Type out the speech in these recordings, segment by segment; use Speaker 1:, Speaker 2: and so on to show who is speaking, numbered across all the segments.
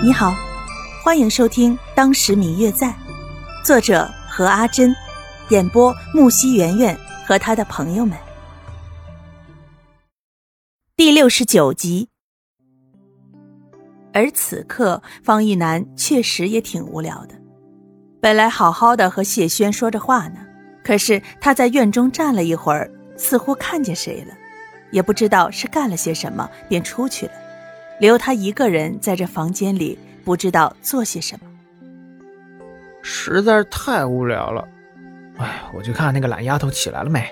Speaker 1: 你好，欢迎收听《当时明月在》，作者何阿珍，演播木西圆圆和他的朋友们。第六十九集。而此刻，方玉楠确实也挺无聊的。本来好好的和谢轩说着话呢，可是他在院中站了一会儿，似乎看见谁了，也不知道是干了些什么，便出去了。留他一个人在这房间里，不知道做些什么，
Speaker 2: 实在是太无聊了。哎，我去看那个懒丫头起来了没。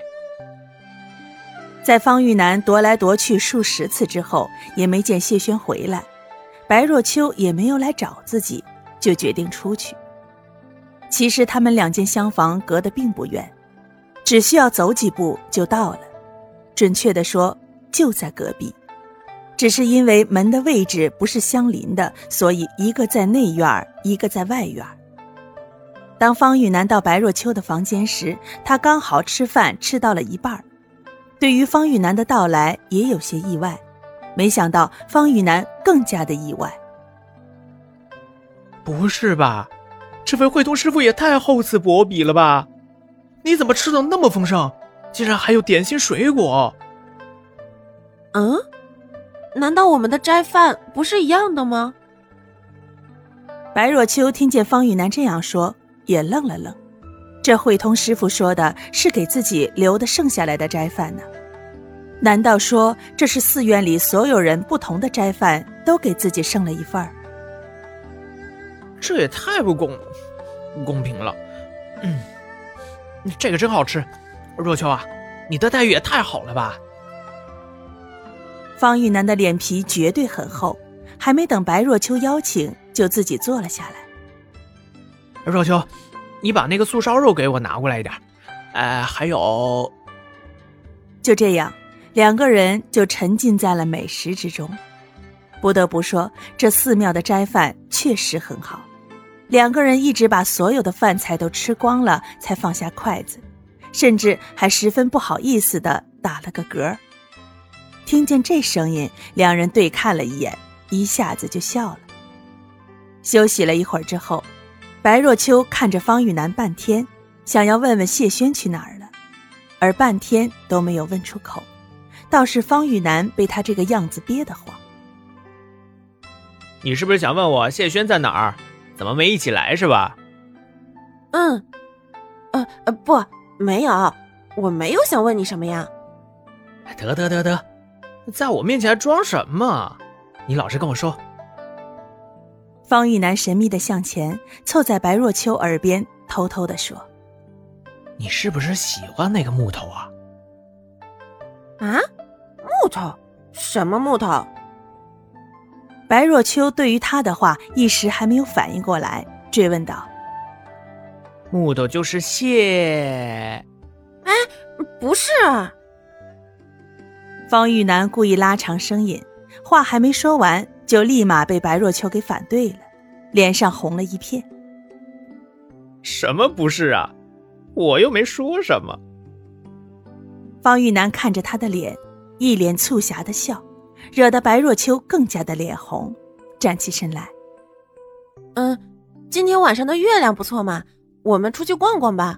Speaker 1: 在方玉楠踱来踱去数十次之后，也没见谢轩回来，白若秋也没有来找自己，就决定出去。其实他们两间厢房隔得并不远，只需要走几步就到了，准确的说，就在隔壁。只是因为门的位置不是相邻的，所以一个在内院一个在外院当方玉楠到白若秋的房间时，他刚好吃饭吃到了一半对于方玉楠的到来也有些意外，没想到方玉楠更加的意外。
Speaker 2: 不是吧？这位慧通师傅也太厚此薄彼了吧？你怎么吃的那么丰盛？竟然还有点心水果？
Speaker 3: 嗯？难道我们的斋饭不是一样的吗？
Speaker 1: 白若秋听见方玉楠这样说，也愣了愣。这慧通师傅说的是给自己留的剩下来的斋饭呢？难道说这是寺院里所有人不同的斋饭都给自己剩了一份儿？
Speaker 2: 这也太不公不公平了。嗯，这个真好吃。若秋啊，你的待遇也太好了吧？
Speaker 1: 方玉楠的脸皮绝对很厚，还没等白若秋邀请，就自己坐了下来。
Speaker 2: 若秋，你把那个素烧肉给我拿过来一点，哎，还有……
Speaker 1: 就这样，两个人就沉浸在了美食之中。不得不说，这寺庙的斋饭确实很好。两个人一直把所有的饭菜都吃光了，才放下筷子，甚至还十分不好意思的打了个嗝。听见这声音，两人对看了一眼，一下子就笑了。休息了一会儿之后，白若秋看着方玉楠半天，想要问问谢轩去哪儿了，而半天都没有问出口。倒是方玉楠被他这个样子憋得慌。
Speaker 2: 你是不是想问我谢轩在哪儿？怎么没一起来是吧？
Speaker 3: 嗯，呃呃，不，没有，我没有想问你什么呀。
Speaker 2: 得得得得。在我面前还装什么？你老实跟我说。
Speaker 1: 方玉楠神秘的向前，凑在白若秋耳边偷偷的说：“
Speaker 2: 你是不是喜欢那个木头啊？”
Speaker 3: 啊，木头？什么木头？
Speaker 1: 白若秋对于他的话一时还没有反应过来，追问道：“
Speaker 2: 木头就是蟹……
Speaker 3: 哎，不是。”
Speaker 1: 方玉楠故意拉长声音，话还没说完，就立马被白若秋给反对了，脸上红了一片。
Speaker 2: 什么不是啊？我又没说什么。
Speaker 1: 方玉楠看着他的脸，一脸促狭的笑，惹得白若秋更加的脸红，站起身来。
Speaker 3: 嗯，今天晚上的月亮不错嘛，我们出去逛逛吧。